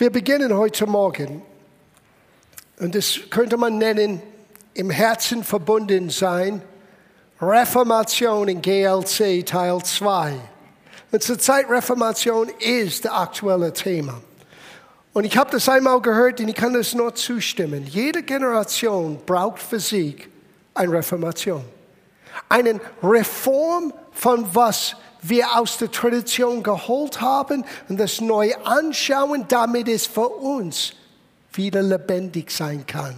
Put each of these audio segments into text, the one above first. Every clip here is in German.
Wir beginnen heute Morgen und das könnte man nennen, im Herzen verbunden sein, Reformation in GLC Teil 2. Und zur Zeit Reformation ist das aktuelle Thema. Und ich habe das einmal gehört und ich kann das nur zustimmen. Jede Generation braucht für sich eine Reformation. Eine Reform von was wir aus der Tradition geholt haben und das neu anschauen, damit es für uns wieder lebendig sein kann.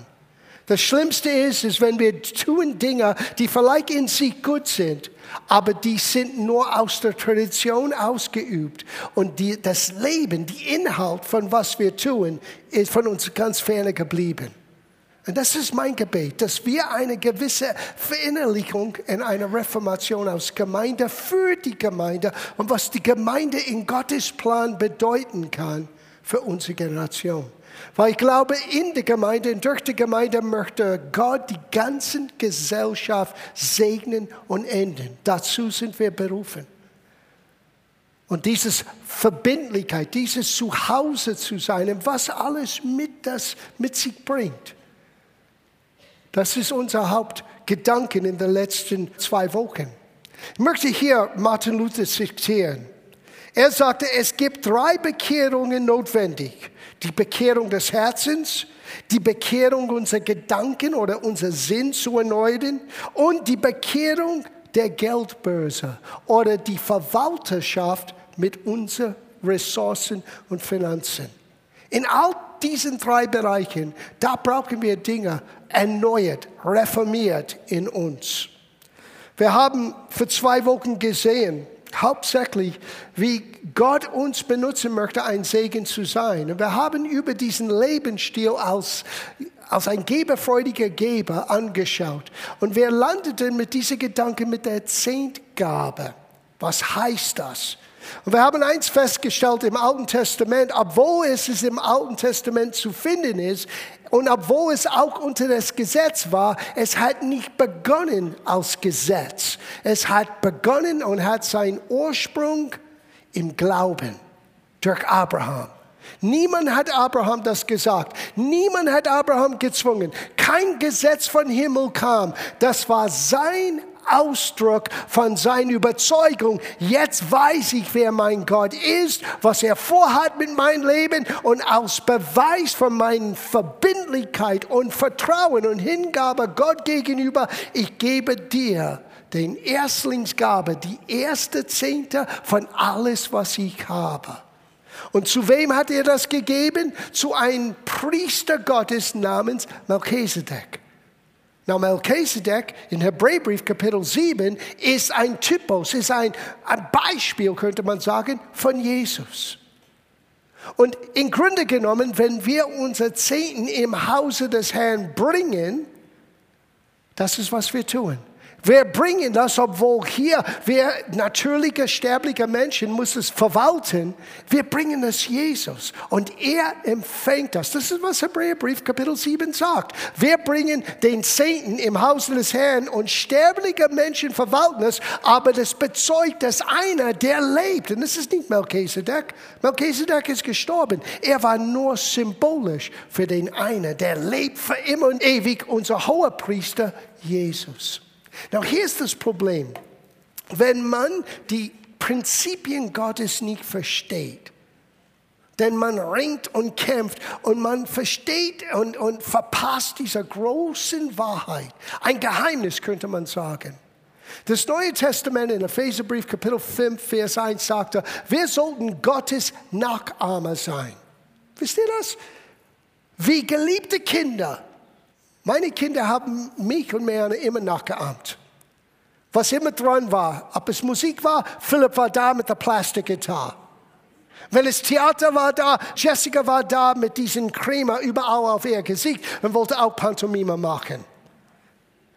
Das Schlimmste ist, ist, wenn wir tun Dinge, die vielleicht in sich gut sind, aber die sind nur aus der Tradition ausgeübt. Und die, das Leben, die Inhalt von was wir tun, ist von uns ganz ferne geblieben. Und das ist mein Gebet, dass wir eine gewisse Verinnerlichung in einer Reformation aus Gemeinde für die Gemeinde und was die Gemeinde in Gottes Plan bedeuten kann für unsere Generation. Weil ich glaube, in der Gemeinde, durch die Gemeinde möchte Gott die ganze Gesellschaft segnen und enden. Dazu sind wir berufen. Und dieses Verbindlichkeit, dieses Zuhause zu sein, was alles mit, das mit sich bringt. Das ist unser Hauptgedanke in den letzten zwei Wochen. Ich möchte hier Martin Luther zitieren. Er sagte, es gibt drei Bekehrungen notwendig. Die Bekehrung des Herzens, die Bekehrung unserer Gedanken oder unser Sinn zu erneuern und die Bekehrung der Geldbörse oder die Verwalterschaft mit unseren Ressourcen und Finanzen. In all diesen drei Bereichen, da brauchen wir Dinge erneuert, reformiert in uns. Wir haben für zwei Wochen gesehen, hauptsächlich, wie Gott uns benutzen möchte, ein Segen zu sein. Und wir haben über diesen Lebensstil als, als ein geberfreudiger Geber angeschaut. Und wir landeten mit diesem Gedanken mit der Zehntgabe. Was heißt das? Und wir haben eins festgestellt im Alten Testament, obwohl es im Alten Testament zu finden ist, und obwohl es auch unter das Gesetz war, es hat nicht begonnen als Gesetz. Es hat begonnen und hat seinen Ursprung im Glauben durch Abraham. Niemand hat Abraham das gesagt. Niemand hat Abraham gezwungen. Kein Gesetz von Himmel kam. Das war sein Ausdruck von seiner Überzeugung. Jetzt weiß ich, wer mein Gott ist, was er vorhat mit meinem Leben und als Beweis von meiner Verbindlichkeit und Vertrauen und Hingabe Gott gegenüber, ich gebe dir den Erstlingsgabe, die erste Zehnte von alles, was ich habe. Und zu wem hat er das gegeben? Zu einem Priester Gottes namens Melchizedek. Now, Melchizedek in Hebräerbrief Kapitel 7 ist ein Typus, ist ein, ein Beispiel, könnte man sagen, von Jesus. Und im Grunde genommen, wenn wir unser Zehnten im Hause des Herrn bringen, das ist, was wir tun. Wir bringen das, obwohl hier wir natürliche, sterbliche Menschen muss es verwalten. Wir bringen es Jesus und er empfängt das. Das ist, was Hebräerbrief Kapitel 7 sagt. Wir bringen den Zehnten im Haus des Herrn und sterbliche Menschen verwalten es, aber das bezeugt, dass einer, der lebt, und das ist nicht Melchizedek. Melchizedek ist gestorben. Er war nur symbolisch für den einen, der lebt für immer und ewig, unser hoher Priester Jesus. Now, hier ist das Problem. Wenn man die Prinzipien Gottes nicht versteht, denn man ringt und kämpft und man versteht und, und verpasst diese großen Wahrheit. Ein Geheimnis könnte man sagen. Das Neue Testament in Epheserbrief Kapitel 5, Vers 1 sagte, wir sollten Gottes Nachahmer sein. Wisst ihr das? Wie geliebte Kinder meine Kinder haben mich und Marianne immer nachgeahmt. Was immer dran war, ob es Musik war, Philipp war da mit der Plastikgitarre. Wenn es Theater war da, Jessica war da mit diesem Crema überall auf ihr Gesicht und wollte auch Pantomime machen.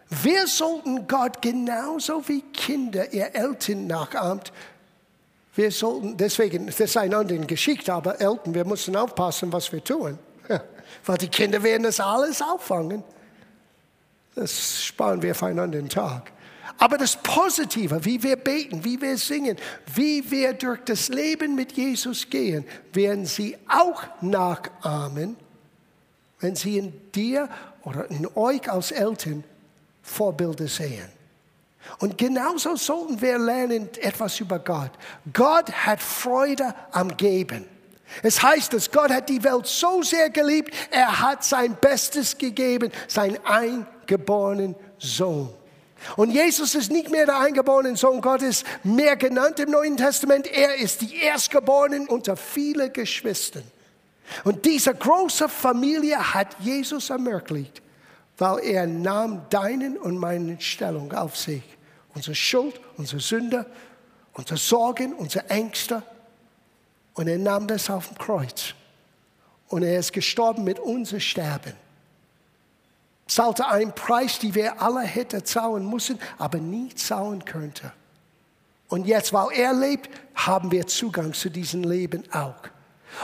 Wir sollten Gott genauso wie Kinder ihr Eltern nachahmt. Wir sollten, deswegen, das ist eine andere Geschichte, aber Eltern, wir müssen aufpassen, was wir tun. Weil die Kinder werden das alles auffangen. Das sparen wir für einen anderen Tag. Aber das Positive, wie wir beten, wie wir singen, wie wir durch das Leben mit Jesus gehen, werden sie auch nachahmen, wenn sie in dir oder in euch als Eltern Vorbilder sehen. Und genauso sollten wir lernen etwas über Gott. Gott hat Freude am Geben. Es heißt, dass Gott hat die Welt so sehr geliebt, er hat sein Bestes gegeben, seinen eingeborenen Sohn. Und Jesus ist nicht mehr der eingeborene Sohn Gottes, mehr genannt im Neuen Testament. Er ist die Erstgeborenen unter viele Geschwistern. Und diese große Familie hat Jesus ermöglicht, weil er nahm deinen und meinen Stellung auf sich. Unsere Schuld, unsere Sünde, unsere Sorgen, unsere Ängste. Und er nahm das auf dem Kreuz. Und er ist gestorben mit unserem Sterben. Zahlte einen Preis, den wir alle hätten zahlen müssen, aber nie zahlen könnten. Und jetzt, weil er lebt, haben wir Zugang zu diesem Leben auch.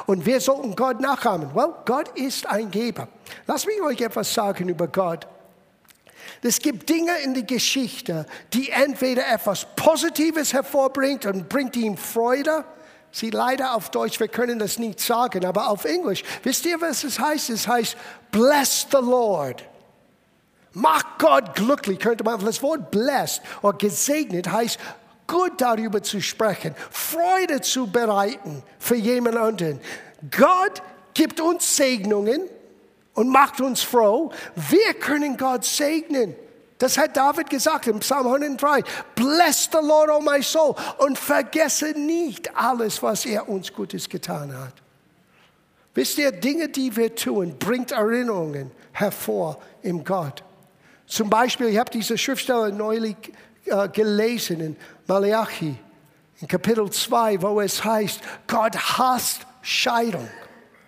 Und wir sollten Gott nachahmen. Well, Gott ist ein Geber. Lass mich euch etwas sagen über Gott. Es gibt Dinge in der Geschichte, die entweder etwas Positives hervorbringt und bringt ihm Freude. Sie leider auf Deutsch, wir können das nicht sagen, aber auf Englisch. Wisst ihr, was es heißt? Es heißt, bless the Lord. Mach Gott glücklich, könnte man. Das Wort blessed oder gesegnet heißt, gut darüber zu sprechen, Freude zu bereiten für jemand anderen. Gott gibt uns Segnungen und macht uns froh. Wir können Gott segnen. Das hat David gesagt im Psalm 103. Bless the Lord, oh my soul. Und vergesse nicht alles, was er uns Gutes getan hat. Wisst ihr, Dinge, die wir tun, bringt Erinnerungen hervor im Gott. Zum Beispiel, ich habe diese Schriftstelle neulich äh, gelesen in Malachi, in Kapitel 2, wo es heißt, Gott hasst Scheidung.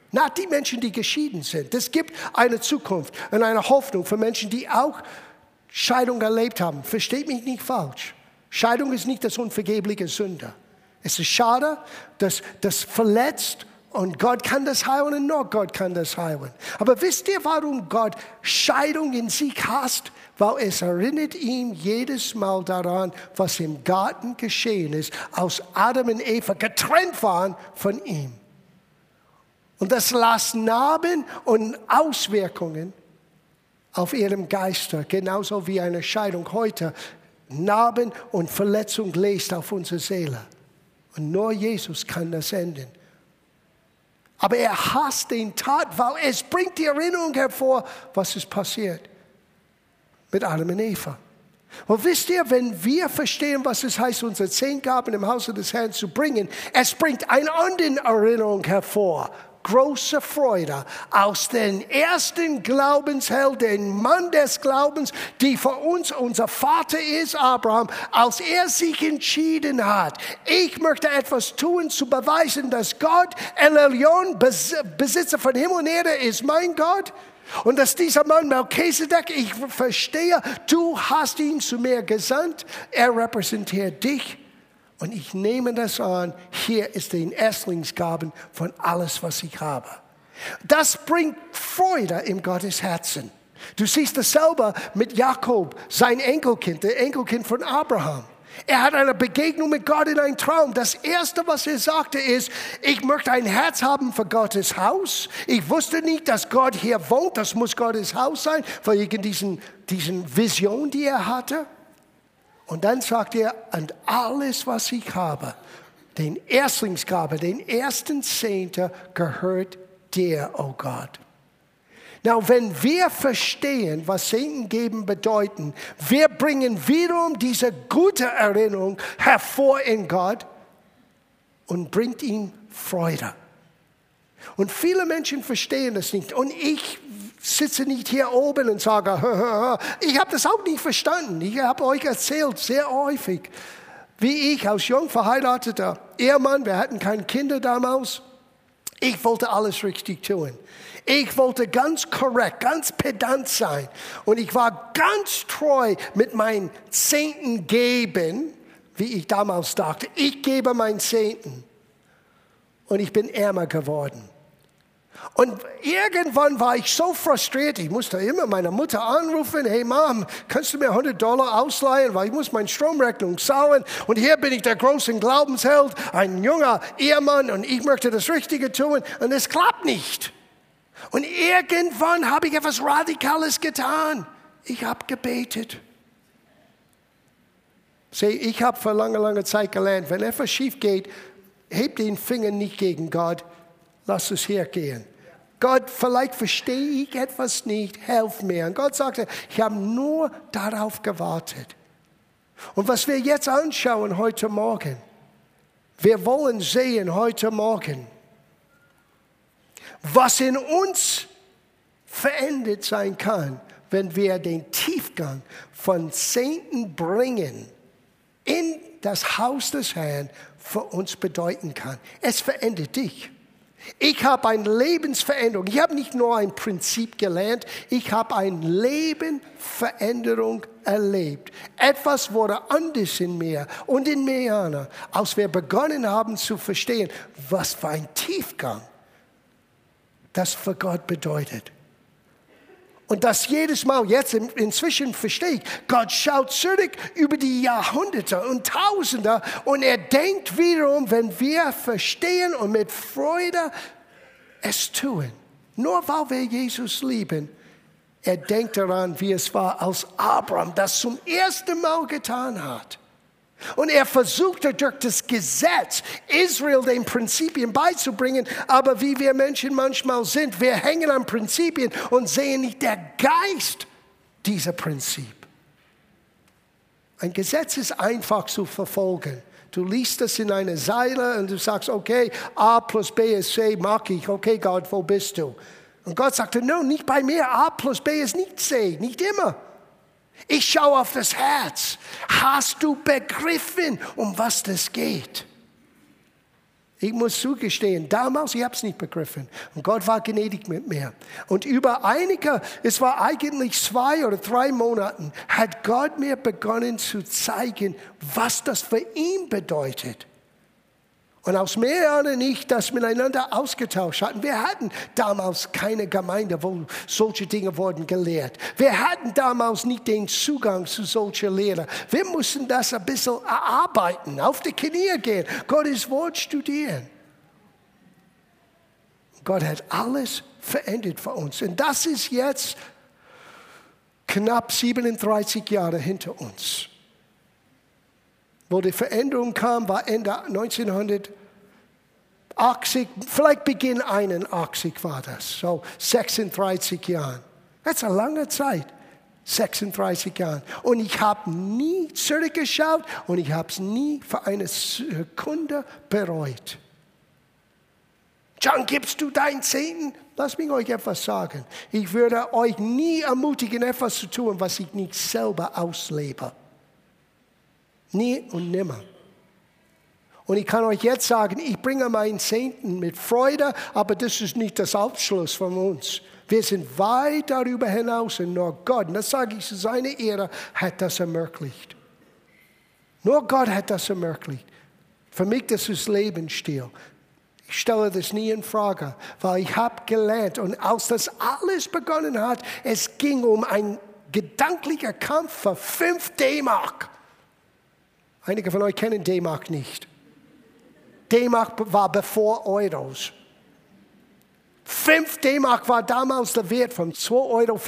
Nicht die Menschen, die geschieden sind. Es gibt eine Zukunft und eine Hoffnung für Menschen, die auch Scheidung erlebt haben. Versteht mich nicht falsch. Scheidung ist nicht das unvergebliche Sünde. Es ist schade, dass das verletzt und Gott kann das heilen und nur Gott kann das heilen. Aber wisst ihr, warum Gott Scheidung in sich hasst? Weil es erinnert ihn jedes Mal daran, was im Garten geschehen ist, als Adam und Eva getrennt waren von ihm. Und das lässt Narben und Auswirkungen auf ihrem Geister, genauso wie eine Scheidung heute Narben und Verletzung lässt auf unsere Seele. Und nur Jesus kann das enden. Aber er hasst den Tat, weil es bringt die Erinnerung hervor, was ist passiert mit Adam und Eva. Und wisst ihr, wenn wir verstehen, was es heißt, unsere zehn Gaben im Hause des Herrn zu bringen, es bringt eine andere Erinnerung hervor, große Freude aus den ersten Glaubensheld, den Mann des Glaubens, die für uns unser Vater ist, Abraham, als er sich entschieden hat, ich möchte etwas tun, zu beweisen, dass Gott, El Elyon, Besitzer von Himmel und Erde ist, mein Gott. Und dass dieser Mann Melchizedek, ich verstehe, du hast ihn zu mir gesandt, er repräsentiert dich und ich nehme das an, hier ist den Erstlingsgaben von alles, was ich habe. Das bringt Freude im Gottes Herzen. Du siehst das selber mit Jakob, sein Enkelkind, der Enkelkind von Abraham. Er hat eine Begegnung mit Gott in einem Traum. Das Erste, was er sagte, ist, ich möchte ein Herz haben für Gottes Haus. Ich wusste nicht, dass Gott hier wohnt. Das muss Gottes Haus sein, wegen diesen, diesen Vision, die er hatte. Und dann sagt er, und alles, was ich habe, den Erstlingsgabe, den ersten Zehnter gehört dir, oh Gott. Now, wenn wir verstehen, was Zehnten geben bedeuten, wir bringen wiederum diese gute Erinnerung hervor in Gott und bringt ihm Freude. Und viele Menschen verstehen das nicht. Und ich sitze nicht hier oben und sage, ich habe das auch nicht verstanden. Ich habe euch erzählt, sehr häufig, wie ich als jung verheirateter Ehemann, wir hatten keine Kinder damals, ich wollte alles richtig tun. Ich wollte ganz korrekt, ganz pedant sein. Und ich war ganz treu mit meinen Zehnten geben, wie ich damals dachte. Ich gebe meinen Zehnten. Und ich bin ärmer geworden. Und irgendwann war ich so frustriert, ich musste immer meine Mutter anrufen, hey Mom, kannst du mir 100 Dollar ausleihen, weil ich muss meine Stromrechnung zahlen. Und hier bin ich der große Glaubensheld, ein junger Ehemann und ich möchte das Richtige tun und es klappt nicht. Und irgendwann habe ich etwas Radikales getan. Ich habe gebetet. Sieh, ich habe vor langer, langer Zeit gelernt, wenn etwas schief geht, heb den Finger nicht gegen Gott, lass es hergehen. Gott, vielleicht verstehe ich etwas nicht, helf mir. Und Gott sagte, ich habe nur darauf gewartet. Und was wir jetzt anschauen heute Morgen, wir wollen sehen heute Morgen, was in uns verändert sein kann, wenn wir den Tiefgang von Zehnten bringen in das Haus des Herrn für uns bedeuten kann. Es verändert dich. Ich habe eine Lebensveränderung. Ich habe nicht nur ein Prinzip gelernt, ich habe eine Lebensveränderung erlebt. Etwas wurde anders in mir und in mir, als wir begonnen haben zu verstehen, was für ein Tiefgang das für Gott bedeutet. Und das jedes Mal, jetzt inzwischen verstehe ich, Gott schaut zurück über die Jahrhunderte und Tausende und er denkt wiederum, wenn wir verstehen und mit Freude es tun, nur weil wir Jesus lieben, er denkt daran, wie es war, als Abraham das zum ersten Mal getan hat. Und er versuchte durch das Gesetz Israel den Prinzipien beizubringen, aber wie wir Menschen manchmal sind, wir hängen an Prinzipien und sehen nicht der Geist dieser Prinzip. Ein Gesetz ist einfach zu verfolgen. Du liest das in eine Seile und du sagst, okay, A plus B ist C, mag ich. Okay, Gott, wo bist du? Und Gott sagte, no, nicht bei mir. A plus B ist nicht C, nicht immer. Ich schaue auf das Herz. Hast du begriffen, um was das geht? Ich muss zugestehen, damals, ich habe es nicht begriffen. Und Gott war gnädig mit mir. Und über einige, es war eigentlich zwei oder drei Monaten, hat Gott mir begonnen zu zeigen, was das für ihn bedeutet. Und aus mehreren nicht das miteinander ausgetauscht hatten. Wir hatten damals keine Gemeinde, wo solche Dinge wurden gelehrt. Wir hatten damals nicht den Zugang zu solchen Lehren. Wir mussten das ein bisschen erarbeiten, auf die Knie gehen, Gottes Wort studieren. Gott hat alles verändert für uns. Und das ist jetzt knapp 37 Jahre hinter uns wo die Veränderung kam, war Ende 1980, vielleicht Beginn 81 war das, so 36 Jahre. Das ist eine lange Zeit. 36 Jahre. Und ich habe nie zurückgeschaut und ich habe es nie für eine Sekunde bereut. John, gibst du deinen Zehnten? Lass mich euch etwas sagen. Ich würde euch nie ermutigen, etwas zu tun, was ich nicht selber auslebe. Nie und nimmer. Und ich kann euch jetzt sagen, ich bringe meinen Zehnten mit Freude, aber das ist nicht das Abschluss von uns. Wir sind weit darüber hinaus und nur Gott, und das sage ich zu seiner Ehre, hat das ermöglicht. Nur Gott hat das ermöglicht. Für mich das ist Lebensstil. Ich stelle das nie in Frage, weil ich habe gelernt und als das alles begonnen hat, es ging um einen gedanklichen Kampf für 5 D-Mark. Einige von euch kennen D-Mark nicht. D-Mark war bevor Euros. 5 D-Mark war damals der Wert von 2,50 Euro.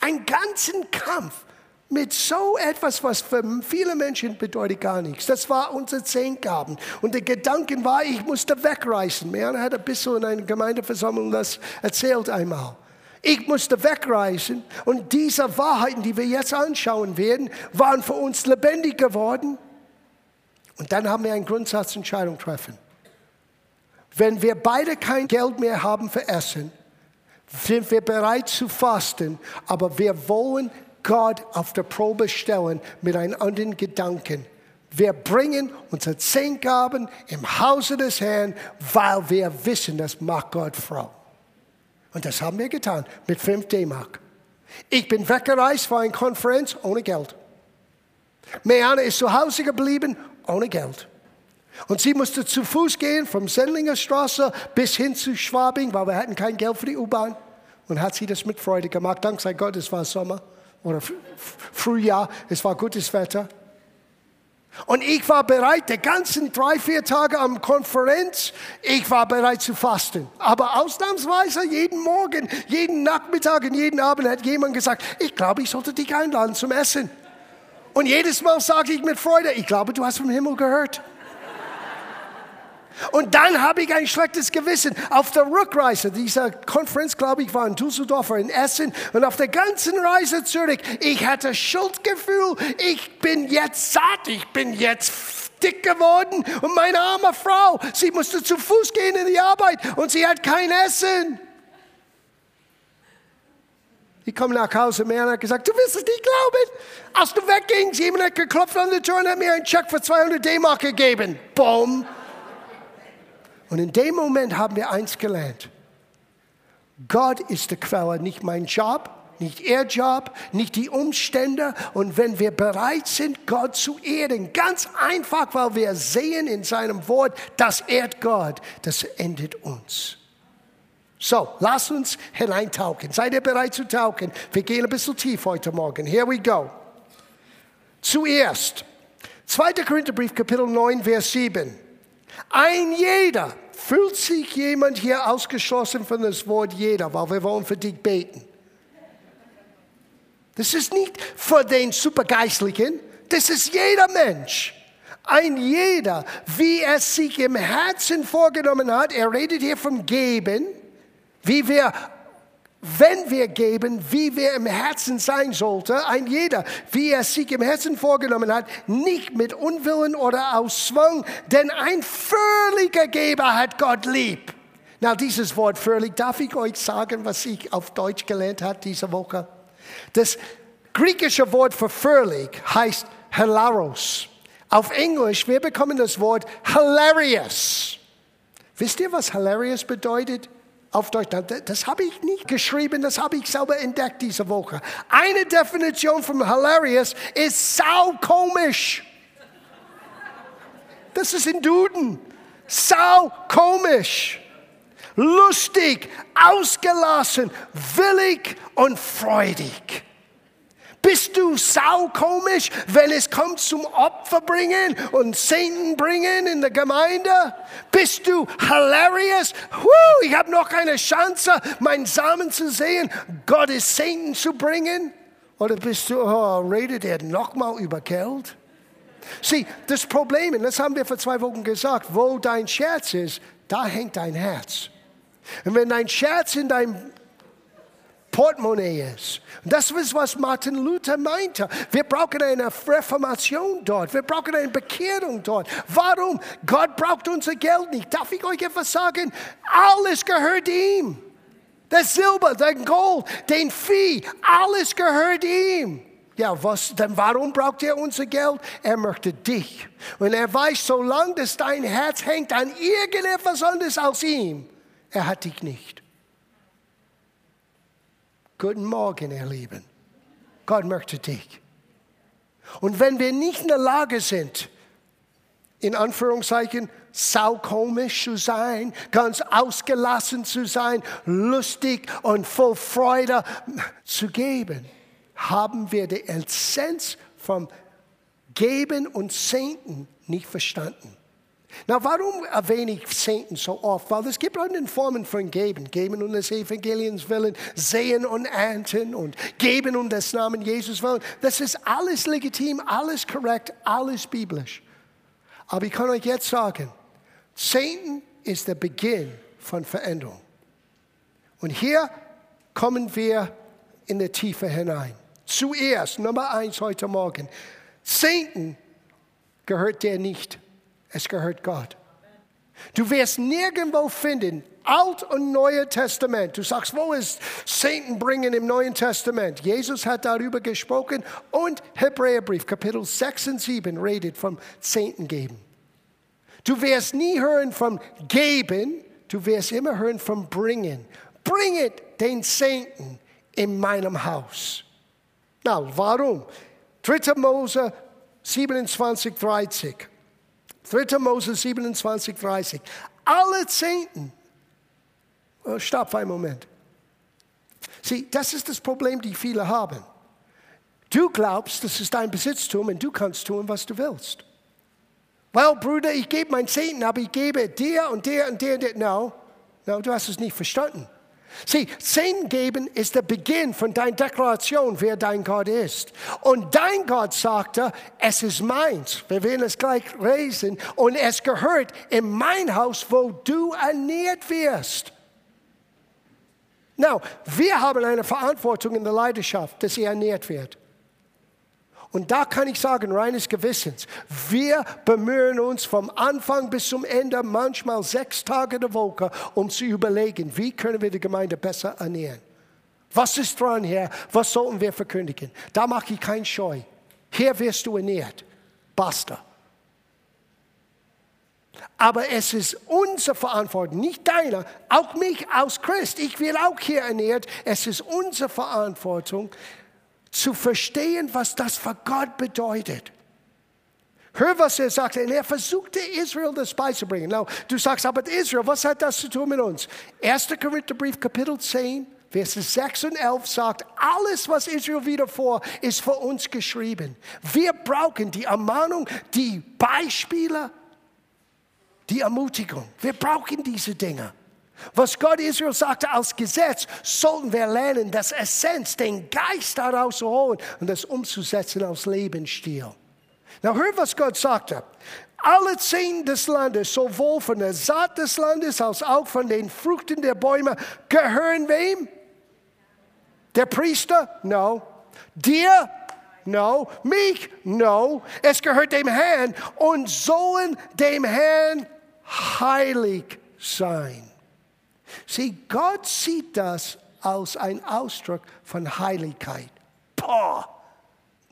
Ein ganzen Kampf mit so etwas, was für viele Menschen bedeutet gar nichts. Das war unser Zehngaben. Und der Gedanke war, ich musste wegreißen. Meana hat ein bisschen in einer Gemeindeversammlung das erzählt einmal. Ich musste wegreisen und diese Wahrheiten, die wir jetzt anschauen werden, waren für uns lebendig geworden. Und dann haben wir eine Grundsatzentscheidung treffen. Wenn wir beide kein Geld mehr haben für Essen, sind wir bereit zu fasten, aber wir wollen Gott auf der Probe stellen mit einem anderen Gedanken. Wir bringen unsere Zehngaben im Hause des Herrn, weil wir wissen, das macht Gott froh. Und das haben wir getan mit 5 D-Mark. Ich bin weggereist für eine Konferenz ohne Geld. Meana ist zu Hause geblieben ohne Geld. Und sie musste zu Fuß gehen vom Sendlinger Straße bis hin zu Schwabing, weil wir hatten kein Geld für die U-Bahn. Und hat sie das mit Freude gemacht. Dank sei Gott, es war Sommer oder Frühjahr, es war gutes Wetter. Und ich war bereit, die ganzen drei, vier Tage am Konferenz, ich war bereit zu fasten. Aber ausnahmsweise jeden Morgen, jeden Nachmittag und jeden Abend hat jemand gesagt, ich glaube, ich sollte dich einladen zum Essen. Und jedes Mal sage ich mit Freude, ich glaube, du hast vom Himmel gehört. Und dann habe ich ein schlechtes Gewissen. Auf der Rückreise dieser Konferenz, glaube ich, war in Düsseldorf oder in Essen. Und auf der ganzen Reise zurück, ich hatte Schuldgefühl. Ich bin jetzt satt. Ich bin jetzt dick geworden. Und meine arme Frau, sie musste zu Fuß gehen in die Arbeit und sie hat kein Essen. Ich komme nach Hause, und hat gesagt, du wirst es nicht glauben. Als du weggingst, jemand hat geklopft an die Tür und hat mir einen Check für 200 D-Mark gegeben. Boom. Und in dem Moment haben wir eins gelernt. Gott ist die Quelle, nicht mein Job, nicht ihr Job, nicht die Umstände. Und wenn wir bereit sind, Gott zu ehren, ganz einfach, weil wir sehen in seinem Wort, das ehrt Gott, das endet uns. So, lass uns hineintauchen. Seid ihr bereit zu tauchen? Wir gehen ein bisschen tief heute Morgen. Here we go. Zuerst, 2. Korintherbrief, Kapitel 9, Vers 7. Ein jeder, fühlt sich jemand hier ausgeschlossen von das Wort jeder, weil wir wollen für dich beten. Das ist nicht für den Supergeistlichen, das ist jeder Mensch. Ein jeder, wie er sich im Herzen vorgenommen hat, er redet hier vom Geben, wie wir wenn wir geben, wie wir im Herzen sein sollten, ein jeder, wie er sich im Herzen vorgenommen hat, nicht mit Unwillen oder aus Zwang, denn ein völliger Geber hat Gott lieb. Na, dieses Wort völlig, darf ich euch sagen, was ich auf Deutsch gelernt habe diese Woche? Das griechische Wort für völlig heißt hilaros. Auf Englisch, wir bekommen das Wort hilarious. Wisst ihr, was hilarious bedeutet? Auf Deutsch. Das habe ich nicht geschrieben, das habe ich selber entdeckt diese Woche. Eine Definition von hilarious ist saukomisch. Das ist in Duden. Saukomisch. Lustig, ausgelassen, willig und freudig. Bist du saukomisch, wenn es kommt zum Opfer bringen und Segen bringen in der Gemeinde? Bist du hilarious? Huh, ich habe noch keine Chance, meinen Samen zu sehen, Gottes Segen zu bringen? Oder bist du, oh, redet er nochmal über Geld? Sieh, das Problem, und das haben wir vor zwei Wochen gesagt, wo dein Scherz ist, da hängt dein Herz. Und wenn dein Scherz in deinem Portemonnaie ist. Und das ist, was Martin Luther meinte. Wir brauchen eine Reformation dort. Wir brauchen eine Bekehrung dort. Warum? Gott braucht unser Geld nicht. Darf ich euch etwas sagen? Alles gehört ihm. Das Silber, dein Gold, den Vieh, alles gehört ihm. Ja, was, denn warum braucht er unser Geld? Er möchte dich. Und er weiß, solange das dein Herz hängt an irgendetwas anderes als ihm, er hat dich nicht. Guten Morgen, ihr Lieben. Gott möchte dich. Und wenn wir nicht in der Lage sind, in Anführungszeichen, saukomisch zu sein, ganz ausgelassen zu sein, lustig und voll Freude zu geben, haben wir die Essenz vom Geben und Senden nicht verstanden. Na, warum erwähne ich Zehnten so oft? Weil es gibt andere Formen von Geben. Geben um des Evangeliums willen, sehen und ernten und geben um des Namen Jesus willen. Das ist alles legitim, alles korrekt, alles biblisch. Aber ich kann euch jetzt sagen, Zehnten ist der Beginn von Veränderung. Und hier kommen wir in die Tiefe hinein. Zuerst, Nummer eins heute Morgen. Zehnten gehört dir nicht es gehört Gott. Du wirst nirgendwo finden, Alt und Neue Testament. Du sagst, wo ist Satan bringen im Neuen Testament? Jesus hat darüber gesprochen und Hebräerbrief, Kapitel 6 und 7 redet vom Zehnten geben. Du wirst nie hören vom Geben, du wirst immer hören vom Bringen. Bringet den Zehnten in meinem Haus. Na, warum? 3. Mose 27, 30. 3. Mose 27, 30. Alle Zehnten. Oh, stopp einen Moment. Sieh, das ist das Problem, die viele haben. Du glaubst, das ist dein Besitztum und du kannst tun, was du willst. Well, Bruder, ich gebe mein Zehnten, aber ich gebe dir und dir und dir und dir. No, no, du hast es nicht verstanden. Sieh, Zehnten geben ist der Beginn von deiner Deklaration, wer dein Gott ist. Und dein Gott sagte, es ist meins. Wir werden es gleich lesen. Und es gehört in mein Haus, wo du ernährt wirst. Now, wir haben eine Verantwortung in der Leidenschaft, dass sie ernährt wird. Und da kann ich sagen, reines Gewissens, wir bemühen uns vom Anfang bis zum Ende, manchmal sechs Tage der Woche, um zu überlegen, wie können wir die Gemeinde besser ernähren. Was ist dran hier? Was sollten wir verkündigen? Da mache ich keinen Scheu. Hier wirst du ernährt. Basta. Aber es ist unsere Verantwortung, nicht deiner, auch mich als Christ. Ich will auch hier ernährt. Es ist unsere Verantwortung, zu verstehen, was das für Gott bedeutet. Hör, was er sagt. Und er versuchte Israel das beizubringen. Now, du sagst, aber Israel, was hat das zu tun mit uns? 1. Korintherbrief, Kapitel 10, Verse 6 und 11 sagt, alles, was Israel wieder vor, ist für uns geschrieben. Wir brauchen die Ermahnung, die Beispiele, die Ermutigung. Wir brauchen diese Dinge. Was Gott Israel sagte als Gesetz, sollten wir lernen, das Essenz, den Geist daraus zu holen und das umzusetzen als Lebensstil. Na, hör, was Gott sagte. Alle zehn des Landes, sowohl von der Saat des Landes als auch von den Früchten der Bäume, gehören wem? Der Priester? No. Dir? No. Mich? No. Es gehört dem Herrn und sollen dem Herrn heilig sein. Sieh, Gott sieht das als ein Ausdruck von Heiligkeit. Boah,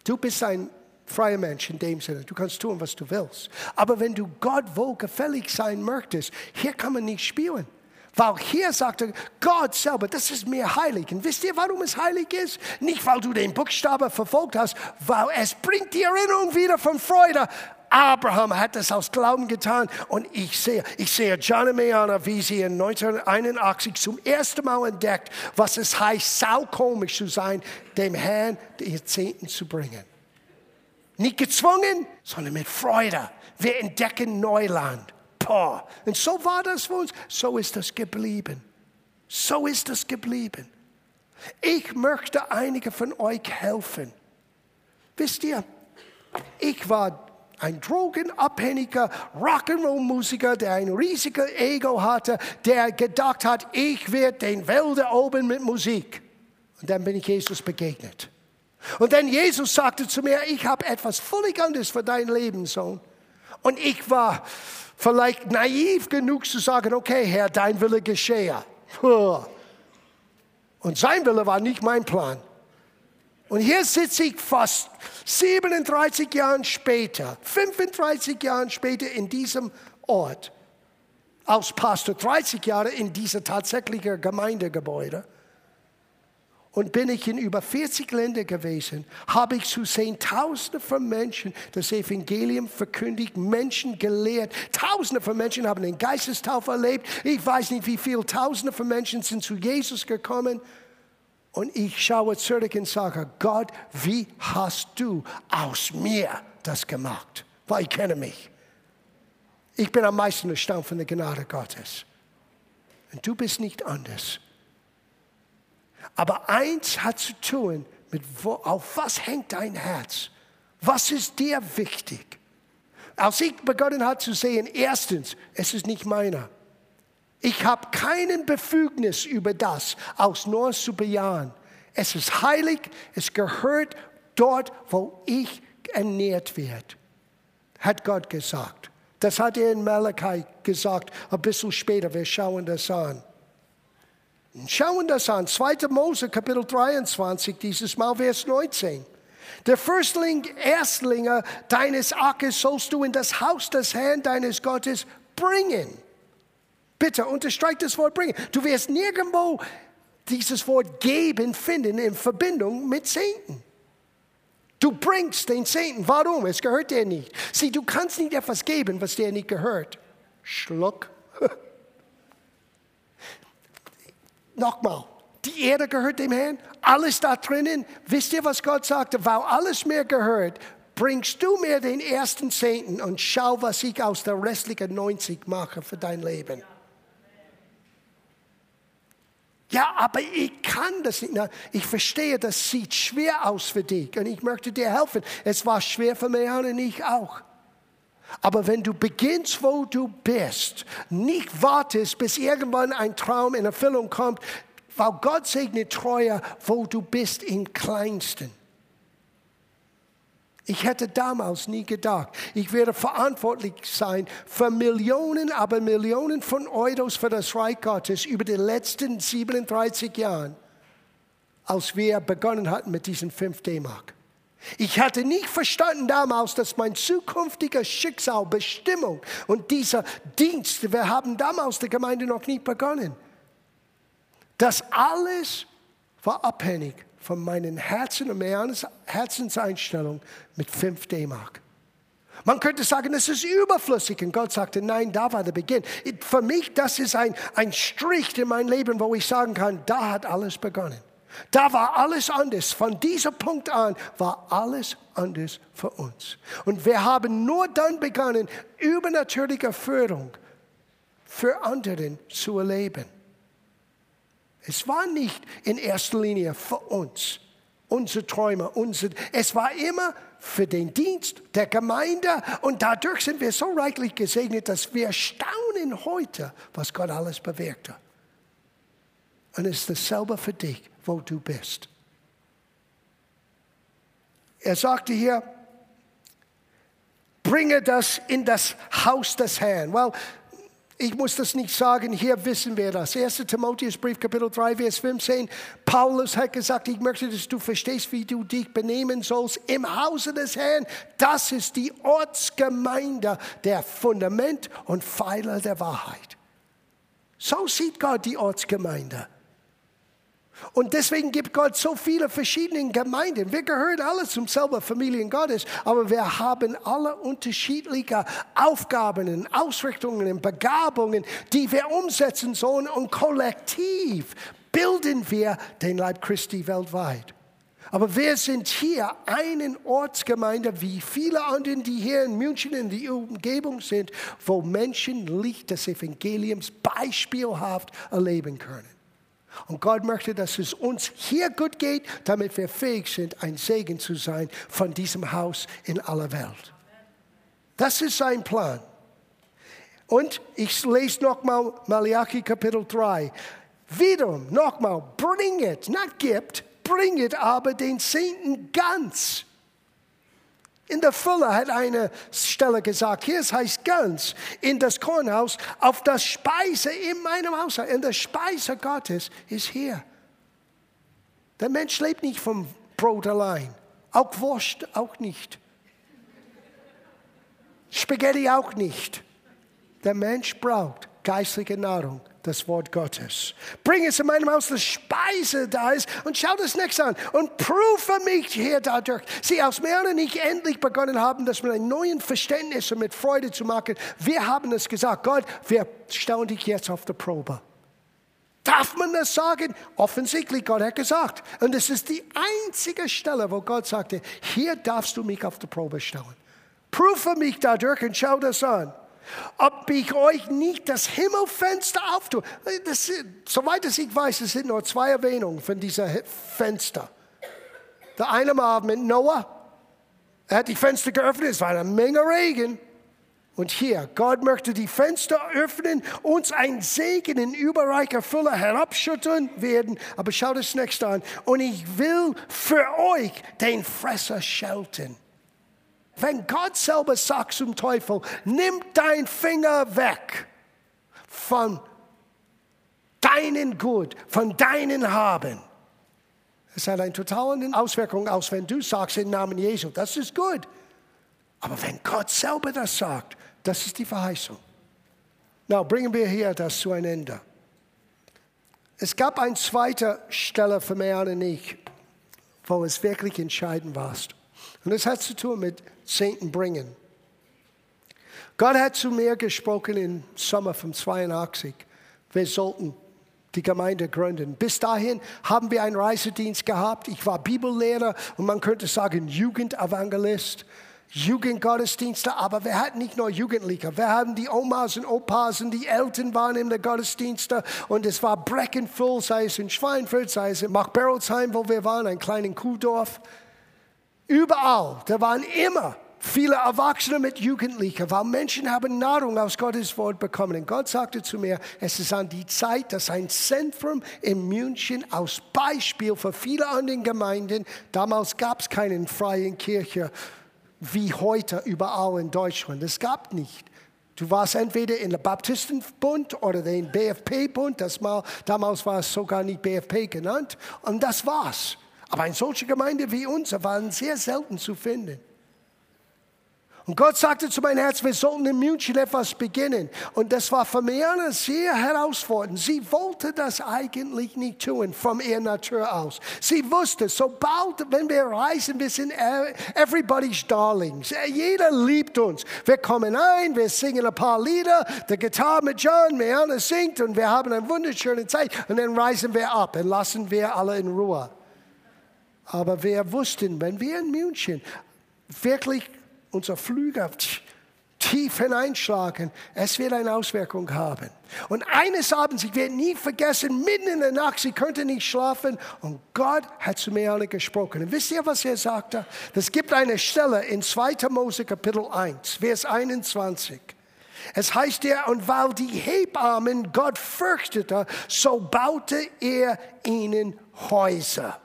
du bist ein freier Mensch in dem Sinne. Du kannst tun, was du willst. Aber wenn du Gott wohlgefällig sein möchtest, hier kann man nicht spielen. Weil hier sagt er, Gott selber, das ist mir heilig. Und wisst ihr, warum es heilig ist? Nicht, weil du den Buchstaben verfolgt hast, weil es bringt die Erinnerung wieder von Freude Abraham hat das aus Glauben getan. Und ich sehe, ich sehe John Mayana, wie sie in 1981 zum ersten Mal entdeckt, was es heißt, saukomisch zu sein, dem Herrn die Zehnten zu bringen. Nicht gezwungen, sondern mit Freude. Wir entdecken Neuland. Boah. Und so war das für uns. So ist das geblieben. So ist das geblieben. Ich möchte einige von euch helfen. Wisst ihr, ich war ein drogenabhängiger Rock'n'Roll-Musiker, der ein riesiges Ego hatte, der gedacht hat, ich werde den Welt erobern mit Musik. Und dann bin ich Jesus begegnet. Und dann Jesus sagte zu mir, ich habe etwas völlig anderes für dein Leben, Sohn. Und ich war vielleicht naiv genug zu sagen, okay, Herr, dein Wille geschehe. Und sein Wille war nicht mein Plan. Und hier sitze ich fast 37 Jahre später, 35 Jahre später in diesem Ort, als Pastor, 30 Jahre in dieser tatsächlichen Gemeindegebäude. Und bin ich in über 40 Ländern gewesen, habe ich zu sehen, Tausende von Menschen das Evangelium verkündigt, Menschen gelehrt. Tausende von Menschen haben den Geistestaufe erlebt. Ich weiß nicht, wie viele Tausende von Menschen sind zu Jesus gekommen. Und ich schaue zurück und sage, Gott, wie hast du aus mir das gemacht? Weil ich kenne mich. Ich bin am meisten erstaunt von der Gnade Gottes. Und du bist nicht anders. Aber eins hat zu tun mit, wo, auf was hängt dein Herz? Was ist dir wichtig? Als ich begonnen habe zu sehen, erstens, es ist nicht meiner. Ich habe keinen Befugnis über das, aus nur zu bejahen. Es ist heilig, es gehört dort, wo ich ernährt werde, hat Gott gesagt. Das hat er in Malachi gesagt, ein bisschen später. Wir schauen das an. Schauen das an. 2. Mose, Kapitel 23, dieses Mal Vers 19. Der Firstling, Erstlinge deines Ackers sollst du in das Haus des Herrn deines Gottes bringen. Bitte unterstreich das Wort bringen. Du wirst nirgendwo dieses Wort geben finden in Verbindung mit Zehnten. Du bringst den Zehnten. Warum? Es gehört dir nicht. Sieh, du kannst nicht etwas geben, was dir nicht gehört. Schluck. Nochmal. Die Erde gehört dem Herrn. Alles da drinnen. Wisst ihr, was Gott sagte? Weil alles mir gehört, bringst du mir den ersten Zehnten und schau, was ich aus der restlichen 90 mache für dein Leben. Ja, aber ich kann das nicht. Ich verstehe, das sieht schwer aus für dich und ich möchte dir helfen. Es war schwer für mich und ich auch. Aber wenn du beginnst, wo du bist, nicht wartest, bis irgendwann ein Traum in Erfüllung kommt, weil Gott segnet Treue, wo du bist im Kleinsten. Ich hätte damals nie gedacht, ich werde verantwortlich sein für Millionen, aber Millionen von Euros für das Reich Gottes über die letzten 37 Jahre, als wir begonnen hatten mit diesen 5 D-Mark. Ich hatte nicht verstanden damals, dass mein zukünftiger Schicksal, Bestimmung und dieser Dienst, wir haben damals die Gemeinde noch nicht begonnen, das alles war abhängig von meinen Herzen und meiner Herzenseinstellung mit 5 D-Mark. Man könnte sagen, es ist überflüssig. Und Gott sagte, nein, da war der Beginn. Für mich, das ist ein, ein Strich in meinem Leben, wo ich sagen kann, da hat alles begonnen. Da war alles anders. Von diesem Punkt an war alles anders für uns. Und wir haben nur dann begonnen, übernatürliche Führung für anderen zu erleben. Es war nicht in erster Linie für uns, unsere Träume, unsere, es war immer für den Dienst der Gemeinde und dadurch sind wir so reichlich gesegnet, dass wir staunen heute, was Gott alles bewirkt hat. Und es ist dasselbe für dich, wo du bist. Er sagte hier, bringe das in das Haus des Herrn. Well, ich muss das nicht sagen, hier wissen wir das. 1. Timotheusbrief, Kapitel 3, Vers 15. Paulus hat gesagt, ich möchte, dass du verstehst, wie du dich benehmen sollst im Hause des Herrn. Das ist die Ortsgemeinde, der Fundament und Pfeiler der Wahrheit. So sieht Gott die Ortsgemeinde. Und deswegen gibt Gott so viele verschiedene Gemeinden. Wir gehören alle zum selben Familien Gottes, aber wir haben alle unterschiedliche Aufgaben, und Ausrichtungen, und Begabungen, die wir umsetzen sollen. Und kollektiv bilden wir den Leib Christi weltweit. Aber wir sind hier eine Ortsgemeinde wie viele andere, die hier in München in der Umgebung sind, wo Menschen Licht des Evangeliums beispielhaft erleben können. Und Gott möchte, dass es uns hier gut geht, damit wir fähig sind, ein Segen zu sein von diesem Haus in aller Welt. Das ist sein Plan. Und ich lese nochmal Malachi Kapitel 3. Wiederum, nochmal, bring it, not gibt, bring it aber den Zehnten ganz. In der Fülle hat eine Stelle gesagt, hier heißt ganz, in das Kornhaus, auf das Speise in meinem Haus, in der Speise Gottes ist hier. Der Mensch lebt nicht vom Brot allein, auch Wurst auch nicht. Spaghetti auch nicht. Der Mensch braucht geistliche Nahrung das Wort Gottes. Bring es in meinem Haus, dass Speise da ist und schau das nächste an und prüfe mich hier dadurch. Sie aus mehreren nicht endlich begonnen haben, das mit einem neuen Verständnis und mit Freude zu machen. Wir haben es gesagt, Gott, wir stellen dich jetzt auf der Probe. Darf man das sagen? Offensichtlich, Gott hat gesagt. Und es ist die einzige Stelle, wo Gott sagte, hier darfst du mich auf der Probe stellen. Prüfe mich dadurch und schau das an ob ich euch nicht das Himmelfenster auftue. Das, soweit ich weiß, es sind nur zwei Erwähnungen von dieser Fenster. Der eine Mal mit Noah, er hat die Fenster geöffnet, es war eine Menge Regen. Und hier, Gott möchte die Fenster öffnen, uns ein Segen in überreicher Fülle herabschütteln werden. Aber schaut das nächste an. Und ich will für euch den Fresser schelten. Wenn Gott selber sagt zum Teufel, nimm dein Finger weg von deinen Gut, von deinen Haben. Es hat eine totale Auswirkung aus, wenn du sagst im Namen Jesu, das ist gut. Aber wenn Gott selber das sagt, das ist die Verheißung. Na, bringen wir hier das zu einem Ende. Es gab eine zweite Stelle für mich und ich, wo es wirklich entscheidend war. Und das hat zu tun mit Zehnten bringen. Gott hat zu mir gesprochen im Sommer von 82. Wir sollten die Gemeinde gründen. Bis dahin haben wir einen Reisedienst gehabt. Ich war Bibellehrer und man könnte sagen Jugendevangelist. Jugendgottesdienste, aber wir hatten nicht nur Jugendliche, wir haben die Omas und Opas und die Eltern waren in den Gottesdiensten und es war Breckenfull, sei es in Schweinfurt, sei es in Machberolsheim, wo wir waren, ein kleines Kuhdorf. Überall, da waren immer viele Erwachsene mit Jugendlichen, weil Menschen haben Nahrung aus Gottes Wort bekommen. Und Gott sagte zu mir, es ist an die Zeit, dass ein Zentrum in München als Beispiel für viele anderen Gemeinden, damals gab es keine freien Kirche, wie heute überall in Deutschland. Es gab nicht. Du warst entweder in der Baptistenbund oder den BFP-Bund, damals war es sogar nicht BFP genannt, und das war's. Aber eine solche Gemeinde wie unsere waren sehr selten zu finden. Und Gott sagte zu meinem Herz, wir sollten in München etwas beginnen. Und das war für eine sehr herausfordernd. Sie wollte das eigentlich nicht tun, von ihrer Natur aus. Sie wusste, sobald, wenn wir reisen, wir sind everybody's darlings. Jeder liebt uns. Wir kommen ein, wir singen ein paar Lieder, der Gitarre mit John, Meana singt und wir haben eine wunderschöne Zeit. Und dann reisen wir ab und lassen wir alle in Ruhe. Aber wir wussten, wenn wir in München wirklich unser Flüger tief hineinschlagen, es wird eine Auswirkung haben. Und eines Abends, ich werde nie vergessen, mitten in der Nacht, sie könnte nicht schlafen und Gott hat zu mir alle gesprochen. Und wisst ihr, was er sagte? Es gibt eine Stelle in 2. Mose Kapitel 1, Vers 21. Es heißt ja, und weil die Hebammen Gott fürchtete, so baute er ihnen Häuser.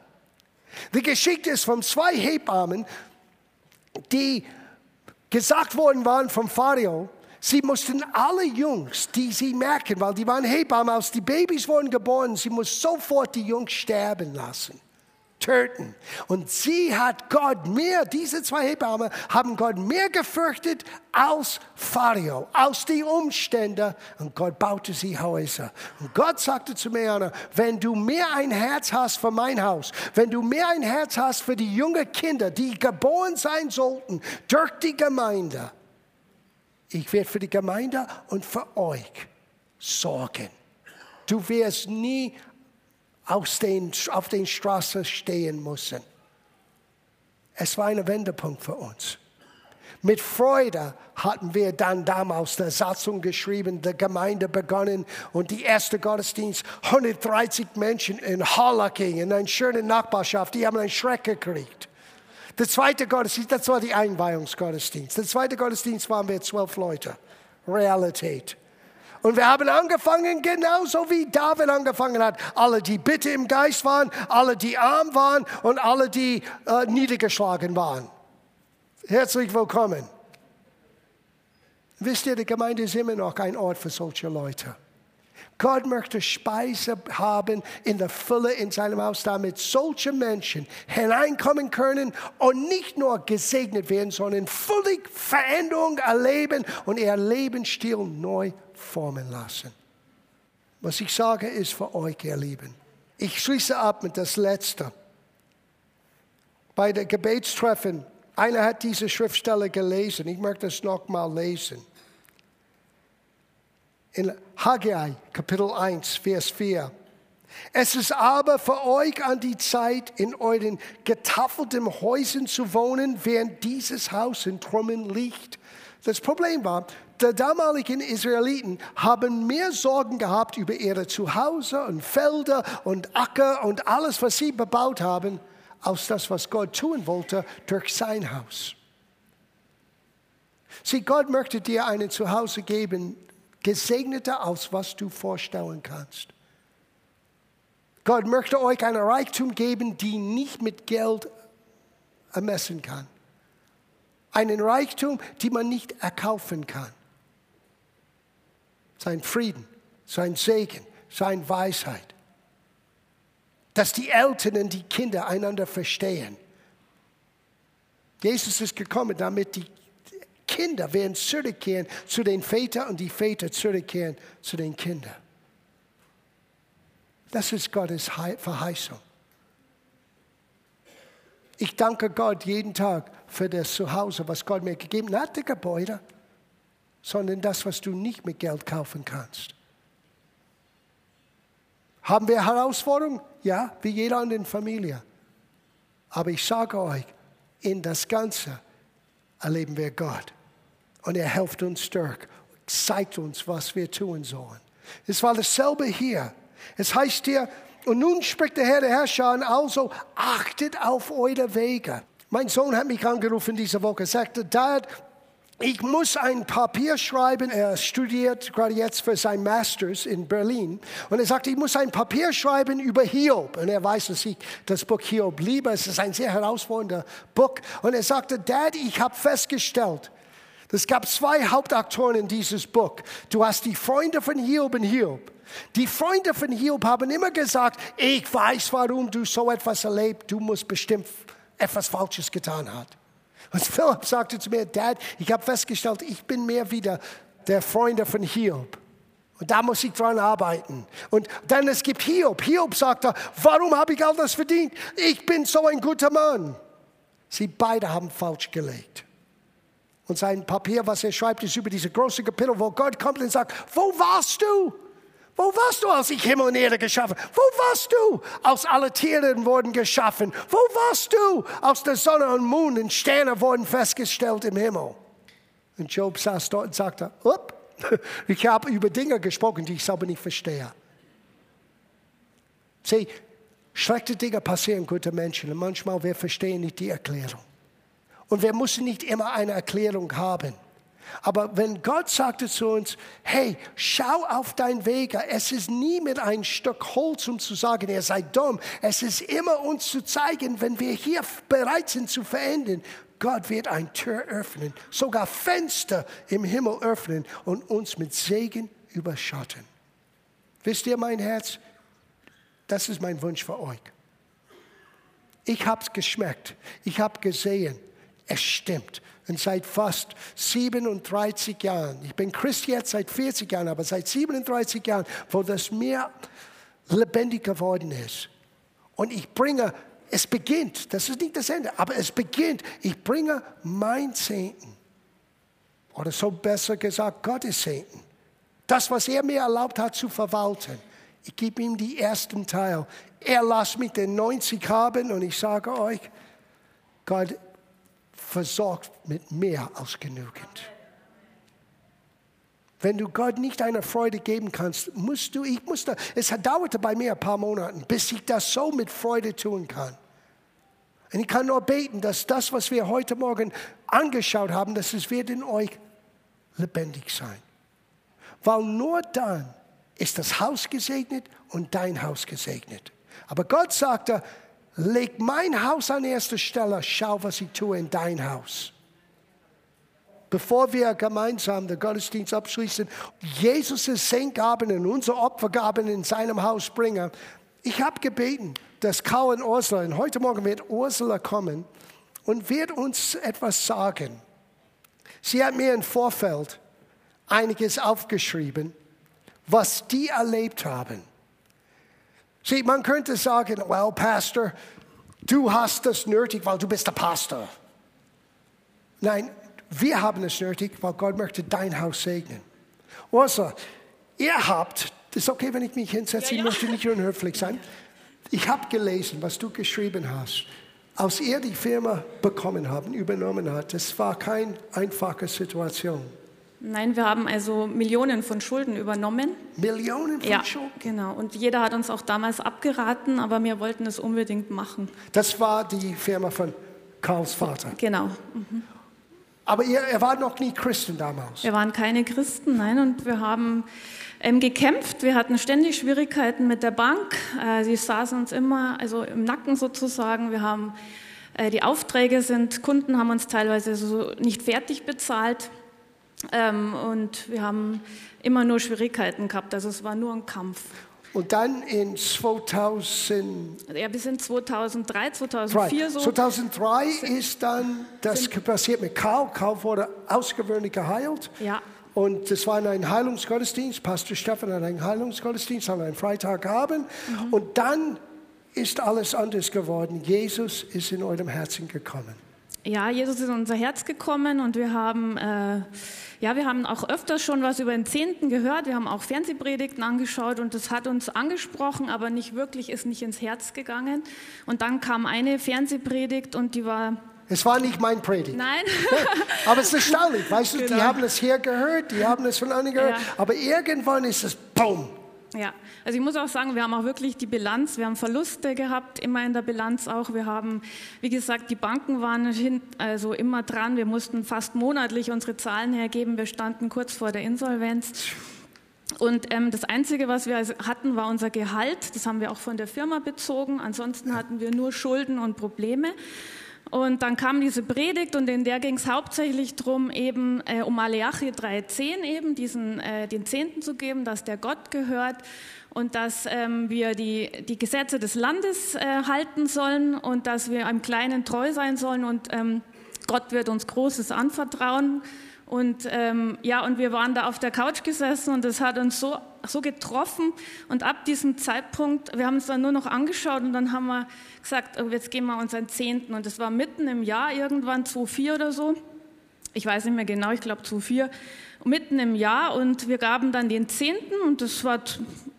Die Geschichte ist von zwei Hebammen, die gesagt worden waren vom Pharao, sie mussten alle Jungs, die sie merken, weil die waren Hebammen, als die Babys wurden geboren, sie mussten sofort die Jungs sterben lassen töten. Und sie hat Gott mehr, diese zwei Hebammen haben Gott mehr gefürchtet als Pharao, als die Umstände. Und Gott baute sie Häuser. Und Gott sagte zu mir, wenn du mehr ein Herz hast für mein Haus, wenn du mehr ein Herz hast für die jungen Kinder, die geboren sein sollten durch die Gemeinde, ich werde für die Gemeinde und für euch sorgen. Du wirst nie aus den, auf den Straßen stehen müssen. Es war ein Wendepunkt für uns. Mit Freude hatten wir dann damals der Satzung geschrieben, der Gemeinde begonnen und die erste Gottesdienst, 130 Menschen in Harlacking, in einer schönen Nachbarschaft, die haben einen Schreck gekriegt. Der zweite Gottesdienst, das war die Einweihungsgottesdienst. Der zweite Gottesdienst waren wir zwölf Leute. Realität. Und wir haben angefangen, genauso wie David angefangen hat. Alle, die bitte im Geist waren, alle, die arm waren und alle, die äh, niedergeschlagen waren. Herzlich willkommen. Wisst ihr, die Gemeinde ist immer noch ein Ort für solche Leute. Gott möchte Speise haben in der Fülle in seinem Haus, damit solche Menschen hineinkommen können und nicht nur gesegnet werden, sondern völlig Veränderung erleben und ihr Lebensstil neu formen lassen. Was ich sage, ist für euch, ihr Lieben. Ich schließe ab mit das Letzte. Bei der Gebetstreffen, einer hat diese Schriftstelle gelesen. Ich möchte es nochmal lesen. In Haggai, Kapitel 1, Vers 4. Es ist aber für euch an die Zeit, in euren getafelten Häusern zu wohnen, während dieses Haus in Trümmern liegt. Das Problem war, die damaligen Israeliten haben mehr Sorgen gehabt über ihre Zuhause und Felder und Acker und alles, was sie bebaut haben, als das, was Gott tun wollte durch sein Haus. Sieh, Gott möchte dir ein Zuhause geben, gesegneter als was du vorstellen kannst. Gott möchte euch ein Reichtum geben, die nicht mit Geld ermessen kann. Einen Reichtum, die man nicht erkaufen kann sein Frieden, sein Segen, sein Weisheit. Dass die Eltern und die Kinder einander verstehen. Jesus ist gekommen, damit die Kinder werden zurückkehren zu den Vätern und die Väter zurückkehren zu den Kindern. Das ist Gottes Verheißung. Ich danke Gott jeden Tag für das Zuhause, was Gott mir gegeben hat, die Gebäude, sondern das, was du nicht mit Geld kaufen kannst. Haben wir Herausforderungen? Ja, wie jeder in der Familie. Aber ich sage euch, in das Ganze erleben wir Gott. Und er hilft uns stark, zeigt uns, was wir tun sollen. Es war dasselbe hier. Es heißt hier, und nun spricht der Herr der Herrscher an, also achtet auf eure Wege. Mein Sohn hat mich angerufen diese Woche, sagte, Dad, ich muss ein Papier schreiben. Er studiert gerade jetzt für sein Masters in Berlin. Und er sagte, ich muss ein Papier schreiben über Hiob. Und er weiß, dass ich das Buch Hiob liebe. Es ist ein sehr herausfordernder Buch. Und er sagte, Dad, ich habe festgestellt, es gab zwei Hauptaktoren in dieses Buch. Du hast die Freunde von Hiob und Hiob. Die Freunde von Hiob haben immer gesagt, ich weiß, warum du so etwas erlebt. Du musst bestimmt etwas Falsches getan haben. Und Philipp sagte zu mir, Dad, ich habe festgestellt, ich bin mehr wieder der Freund von Hiob. Und da muss ich dran arbeiten. Und dann es gibt Hiob. Hiob sagte, warum habe ich all das verdient? Ich bin so ein guter Mann. Sie beide haben falsch gelegt. Und sein Papier, was er schreibt, ist über diese große Kapitel, wo Gott kommt und sagt, wo warst du? Wo warst du, als ich Himmel und Erde geschaffen? Wo warst du, als alle Tiere wurden geschaffen? Wo warst du, als der Sonne und Mond und Sterne wurden festgestellt im Himmel? Und Job saß dort und sagte, Upp, ich habe über Dinge gesprochen, die ich selber nicht verstehe. Sieh, schlechte Dinge passieren gute Menschen und manchmal wir verstehen nicht die Erklärung. Und wir müssen nicht immer eine Erklärung haben. Aber wenn Gott sagte zu uns, hey, schau auf dein Weg, es ist nie mit einem Stück Holz, um zu sagen, ihr seid dumm. Es ist immer uns zu zeigen, wenn wir hier bereit sind zu verändern, Gott wird ein Tür öffnen, sogar Fenster im Himmel öffnen und uns mit Segen überschatten. Wisst ihr, mein Herz, das ist mein Wunsch für euch. Ich habe es geschmeckt, ich habe gesehen, es stimmt. Und seit fast 37 Jahren, ich bin Christ jetzt seit 40 Jahren, aber seit 37 Jahren, wo das Meer lebendig geworden ist. Und ich bringe, es beginnt, das ist nicht das Ende, aber es beginnt, ich bringe mein Zehnten. Oder so besser gesagt, Gottes Zehnten. Das, was er mir erlaubt hat zu verwalten. Ich gebe ihm die ersten Teil. Er lässt mich den 90 haben und ich sage euch, Gott, versorgt mit mehr als genügend. Wenn du Gott nicht eine Freude geben kannst, musst du, ich musste, es dauerte bei mir ein paar Monate, bis ich das so mit Freude tun kann. Und ich kann nur beten, dass das, was wir heute Morgen angeschaut haben, dass es wird in euch lebendig sein. Weil nur dann ist das Haus gesegnet und dein Haus gesegnet. Aber Gott sagte, leg mein Haus an erster Stelle, schau, was ich tue in dein Haus. Bevor wir gemeinsam den Gottesdienst abschließen, Jesus' Senkgaben und unsere Opfergaben in seinem Haus bringen, ich habe gebeten, dass Kauen Ursula, und heute Morgen wird Ursula kommen und wird uns etwas sagen. Sie hat mir im Vorfeld einiges aufgeschrieben, was die erlebt haben. Sieh, man könnte sagen, well, Pastor, du hast das nötig, weil du bist der Pastor. Nein, wir haben es nötig, weil Gott möchte dein Haus segnen. Also, ihr habt, das ist okay, wenn ich mich hinsetze, ja, ja. ich möchte nicht unhöflich sein. Ich habe gelesen, was du geschrieben hast. Als ihr die Firma bekommen haben, übernommen hat, das war keine einfache Situation. Nein, wir haben also Millionen von Schulden übernommen. Millionen von ja, Schulden? Genau. Und jeder hat uns auch damals abgeraten, aber wir wollten es unbedingt machen. Das war die Firma von Karls Vater? Genau. Mhm. Aber ihr, ihr wart noch nie Christen damals? Wir waren keine Christen, nein. Und wir haben ähm, gekämpft. Wir hatten ständig Schwierigkeiten mit der Bank. Äh, sie saßen uns immer also im Nacken sozusagen. Wir haben äh, die Aufträge sind, Kunden haben uns teilweise so nicht fertig bezahlt. Ähm, und wir haben immer nur Schwierigkeiten gehabt, also es war nur ein Kampf. Und dann in 2000. Ja, bis in 2003, 2004 so. 2003 ist dann das passiert mit Karl. Karl wurde ausgewöhnlich geheilt. Ja. Und das war ein Heilungsgottesdienst. Pastor Stefan hat einen Heilungsgottesdienst an einem Freitagabend. Mhm. Und dann ist alles anders geworden. Jesus ist in eurem Herzen gekommen. Ja, Jesus ist in unser Herz gekommen und wir haben, äh, ja, wir haben auch öfters schon was über den Zehnten gehört. Wir haben auch Fernsehpredigten angeschaut und das hat uns angesprochen, aber nicht wirklich, ist nicht ins Herz gegangen. Und dann kam eine Fernsehpredigt und die war Es war nicht mein Predigt. Nein. Aber es ist erstaunlich, weißt du, die Genau. haben es hier gehört, die haben es von anderen gehört, Ja. aber irgendwann ist es BOOM! Ja, also ich muss auch sagen, wir haben auch wirklich die Bilanz, wir haben Verluste gehabt, immer in der Bilanz auch. Wir haben, wie gesagt, die Banken waren hin, also immer dran. Wir mussten fast monatlich unsere Zahlen hergeben. Wir standen kurz vor der Insolvenz. Und ähm, das Einzige, was wir hatten, war unser Gehalt. Das haben wir auch von der Firma bezogen. Ansonsten hatten wir nur Schulden und Probleme. Und dann kam diese Predigt und in der ging es hauptsächlich darum, eben äh, um Maleachi 3,10 eben, diesen, äh, den Zehnten zu geben, dass der Gott gehört und dass ähm, wir die, die Gesetze des Landes äh, halten sollen und dass wir einem Kleinen treu sein sollen und ähm, Gott wird uns Großes anvertrauen. Und ähm, ja, und wir waren da auf der Couch gesessen und das hat uns so, so getroffen. Und ab diesem Zeitpunkt, wir haben uns dann nur noch angeschaut und dann haben wir gesagt, oh, jetzt gehen wir unseren Zehnten. Und das war mitten im Jahr, irgendwann 2004 oder so. Ich weiß nicht mehr genau, ich glaube 2004. Mitten im Jahr und wir gaben dann den Zehnten und das war,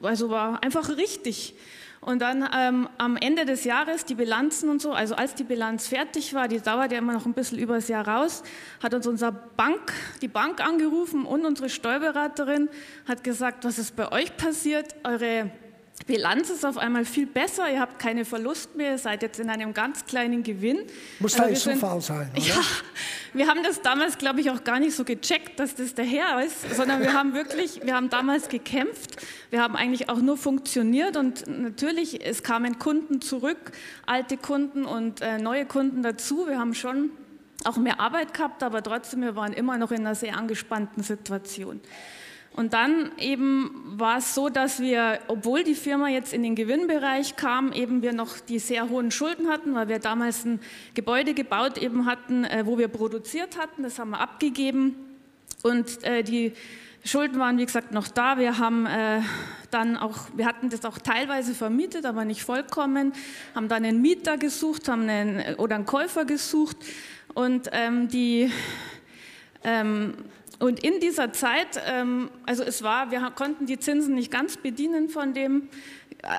also war einfach richtig. Und dann ähm, am Ende des Jahres die Bilanzen und so, also als die Bilanz fertig war, die dauert ja immer noch ein bisschen über das Jahr raus, hat uns unser Bank, die Bank angerufen und unsere Steuerberaterin hat gesagt, was ist bei euch passiert? Eure Bilanz ist auf einmal viel besser, ihr habt keine Verlust mehr, ihr seid jetzt in einem ganz kleinen Gewinn. Muss Also da sind- Zufall sein, oder? Ja, wir haben das damals, glaube ich, auch gar nicht so gecheckt, dass das der Herr ist, sondern wir haben wirklich, wir haben damals gekämpft, wir haben eigentlich auch nur funktioniert und natürlich, es kamen Kunden zurück, alte Kunden und äh, neue Kunden dazu. Wir haben schon auch mehr Arbeit gehabt, aber trotzdem, wir waren immer noch in einer sehr angespannten Situation. Und dann eben war es so, dass wir, obwohl die Firma jetzt in den Gewinnbereich kam, eben wir noch die sehr hohen Schulden hatten, weil wir damals ein Gebäude gebaut eben hatten, äh, wo wir produziert hatten. Das haben wir abgegeben. Und äh, die Schulden waren, wie gesagt, noch da. Wir haben äh, dann auch, wir hatten das auch teilweise vermietet, aber nicht vollkommen, haben dann einen Mieter gesucht, haben einen, oder einen Käufer gesucht. Und ähm, die, ähm, und in dieser Zeit, ähm, also es war, wir konnten die Zinsen nicht ganz bedienen von den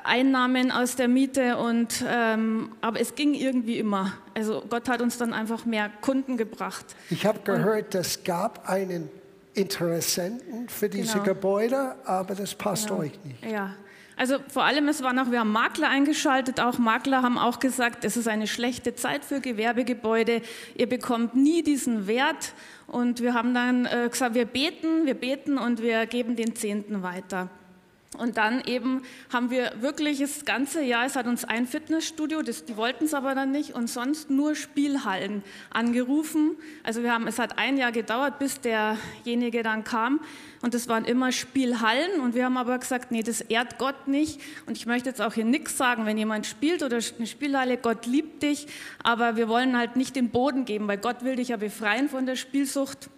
Einnahmen aus der Miete, und, ähm, aber es ging irgendwie immer. Also Gott hat uns dann einfach mehr Kunden gebracht. Ich habe gehört, es gab einen Interessenten für diese Genau. Gebäude, aber das passt Genau. euch nicht. Ja. Also vor allem, es waren auch, wir haben Makler eingeschaltet, auch Makler haben auch gesagt, es ist eine schlechte Zeit für Gewerbegebäude, ihr bekommt nie diesen Wert. Und wir haben dann äh, gesagt, wir beten, wir beten und wir geben den Zehnten weiter. Und dann eben haben wir wirklich das ganze Jahr, es hat uns ein Fitnessstudio, das, die wollten es aber dann nicht, und sonst nur Spielhallen angerufen. Also wir haben, es hat ein Jahr gedauert, bis derjenige dann kam. Und es waren immer Spielhallen. Und wir haben aber gesagt, nee, das ehrt Gott nicht. Und ich möchte jetzt auch hier nichts sagen, wenn jemand spielt oder eine Spielhalle, Gott liebt dich. Aber wir wollen halt nicht den Boden geben, weil Gott will dich ja befreien von der Spielsucht.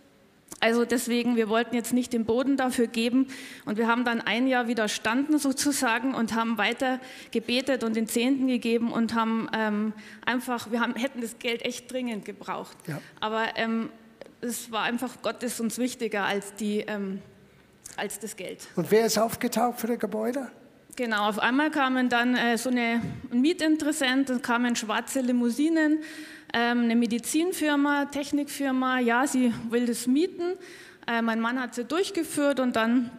Also deswegen, wir wollten jetzt nicht den Boden dafür geben und wir haben dann ein Jahr widerstanden sozusagen und haben weiter gebetet und den Zehnten gegeben und haben ähm, einfach, wir haben, hätten das Geld echt dringend gebraucht. Ja. Aber ähm, es war einfach, Gott ist uns wichtiger als, die, ähm, als das Geld. Und wer ist aufgetaucht für das Gebäude? Genau, auf einmal kamen dann äh, so eine, ein Mietinteressent, es kamen schwarze Limousinen, eine Medizinfirma, Technikfirma, ja, sie will das mieten. Äh, mein Mann hat sie durchgeführt und dann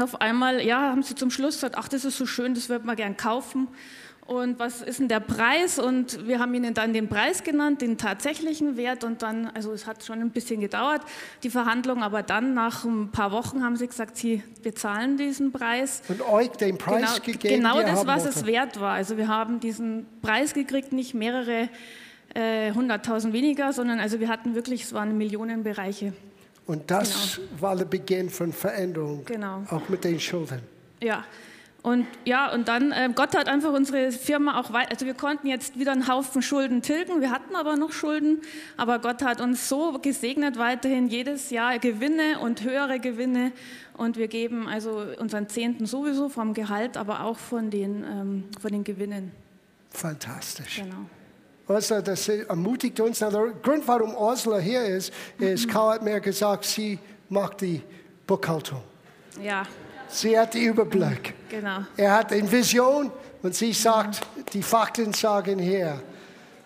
auf einmal, ja, haben sie zum Schluss gesagt, ach, das ist so schön, das würde man gern kaufen. Und was ist denn der Preis? Und wir haben ihnen dann den Preis genannt, den tatsächlichen Wert. Und dann, also es hat schon ein bisschen gedauert, die Verhandlung, aber dann nach ein paar Wochen haben sie gesagt, sie bezahlen diesen Preis. Und euch den Preis Genau, gegeben, genau das, was es wert war. Also wir haben diesen Preis gekriegt, nicht mehrere äh, hunderttausend weniger, sondern also wir hatten wirklich, es waren Millionenbereiche. Und das war der Beginn von Veränderung, Genau. auch mit den Schulden. Ja. Und ja, und dann, äh, Gott hat einfach unsere Firma auch weit, also wir konnten jetzt wieder einen Haufen Schulden tilgen, wir hatten aber noch Schulden, aber Gott hat uns so gesegnet weiterhin jedes Jahr Gewinne und höhere Gewinne und wir geben also unseren Zehnten sowieso vom Gehalt, aber auch von den, ähm, von den Gewinnen. Fantastisch. Genau. Also, das ermutigt uns. Der Grund, warum Osler hier ist, ist, Karl hat mir gesagt, sie macht die Buchhaltung. Ja, Sie hat den Überblick. genau. Er hat eine Vision und sie sagt, die Fakten sagen hier.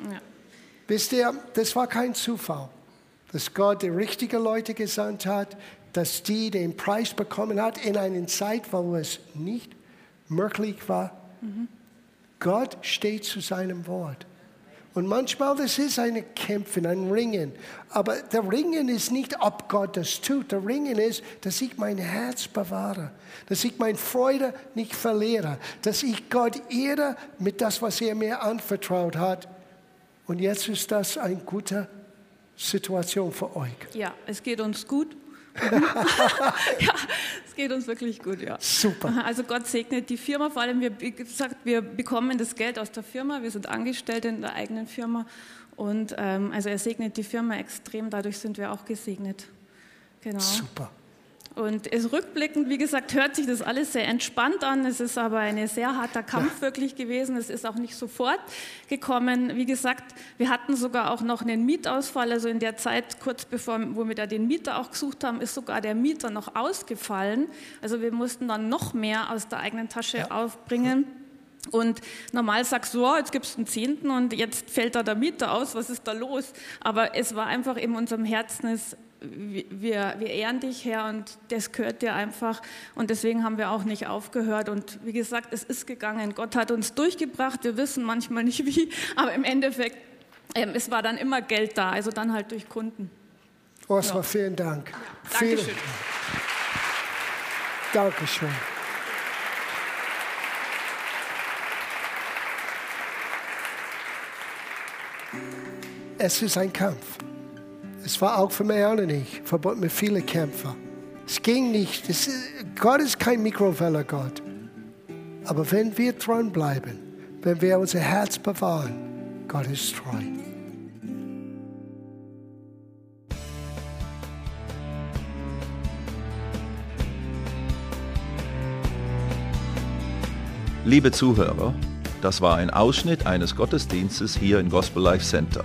Ja. Wisst ihr, das war kein Zufall, dass Gott die richtigen Leute gesandt hat, dass die den Preis bekommen hat in einer Zeit, wo es nicht möglich war. Gott steht zu seinem Wort. Und manchmal, das ist ein Kämpfen, ein Ringen. Aber der Ringen ist nicht, ob Gott das tut. Der Ringen ist, dass ich mein Herz bewahre. Dass ich meine Freude nicht verliere. Dass ich Gott ehre mit das, was er mir anvertraut hat. Und jetzt ist das eine gute Situation für euch. ja, es geht uns gut. ja, es geht uns wirklich gut, ja. Super. Also Gott segnet die Firma, vor allem wir, wie gesagt, wir bekommen das Geld aus der Firma, wir sind Angestellte in der eigenen Firma und ähm, also er segnet die Firma extrem, dadurch sind wir auch gesegnet. Genau. Super. Und es rückblickend, wie gesagt, hört sich das alles sehr entspannt an. Es ist aber ein sehr harter Kampf wirklich gewesen. Es ist auch nicht sofort gekommen. Wie gesagt, wir hatten sogar auch noch einen Mietausfall. Also in der Zeit, kurz bevor wo wir da den Mieter auch gesucht haben, ist sogar der Mieter noch ausgefallen. Also wir mussten dann noch mehr aus der eigenen Tasche aufbringen. Und normal sagst du, oh, jetzt gibst du einen Zehnten und jetzt fällt da der Mieter aus, was ist da los? Aber es war einfach in unserem Herzen, es, wir, wir ehren dich, Herr, und das gehört dir einfach. Und deswegen haben wir auch nicht aufgehört. Und wie gesagt, es ist gegangen. Gott hat uns durchgebracht. Wir wissen manchmal nicht wie, aber im Endeffekt, ähm, es war dann immer Geld da, also dann halt durch Kunden. Ursula, vielen Dank. Vielen, Dankeschön. Dankeschön. Es ist ein Kampf. Es war auch für Marianne und ich, verbunden mit vielen Kämpfen. Es ging nicht. Es, Gott ist kein Mikrowelle-Gott. Aber wenn wir dranbleiben, wenn wir unser Herz bewahren, Gott ist treu. Liebe Zuhörer, das war ein Ausschnitt eines Gottesdienstes hier im Gospel Life Center.